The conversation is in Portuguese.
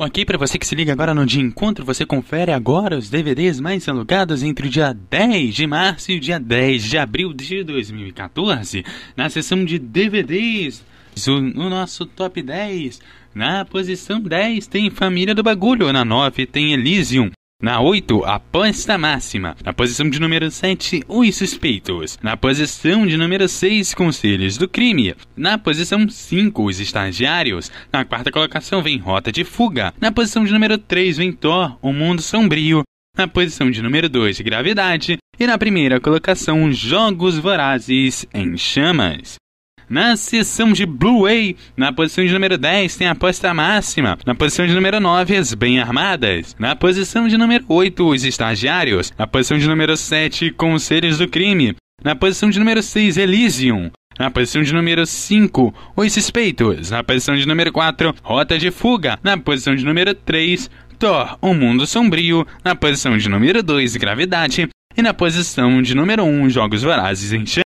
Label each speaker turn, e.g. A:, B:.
A: Ok, para você que se liga agora no Dia Encontro, você confere agora os DVDs mais alugados entre o dia 10 de março e o dia 10 de abril de 2014, na seção de DVDs, no nosso top 10. Na posição 10 tem Família do Bagulho, na 9 tem Elysium, na 8, aposta máxima. Na posição de número 7, os suspeitos. Na posição de número 6, conselhos do crime. Na posição 5, os estagiários. Na quarta colocação vem Rota de Fuga. Na posição de número 3 vem Thor, o Mundo Sombrio. Na posição de número 2, Gravidade. E na primeira colocação, Jogos Vorazes em Chamas. Na seção de Blu-ray, na posição de número 10 tem a aposta máxima. Na posição de número 9, as bem armadas. Na posição de número 8, os estagiários. Na posição de número 7, conselhos do crime. Na posição de número 6, Elysium. Na posição de número 5, Os Suspeitos. Na posição de número 4, Rota de Fuga. Na posição de número 3, Thor, O Mundo Sombrio. Na posição de número 2, Gravidade. E na posição de número 1, Jogos Vorazes em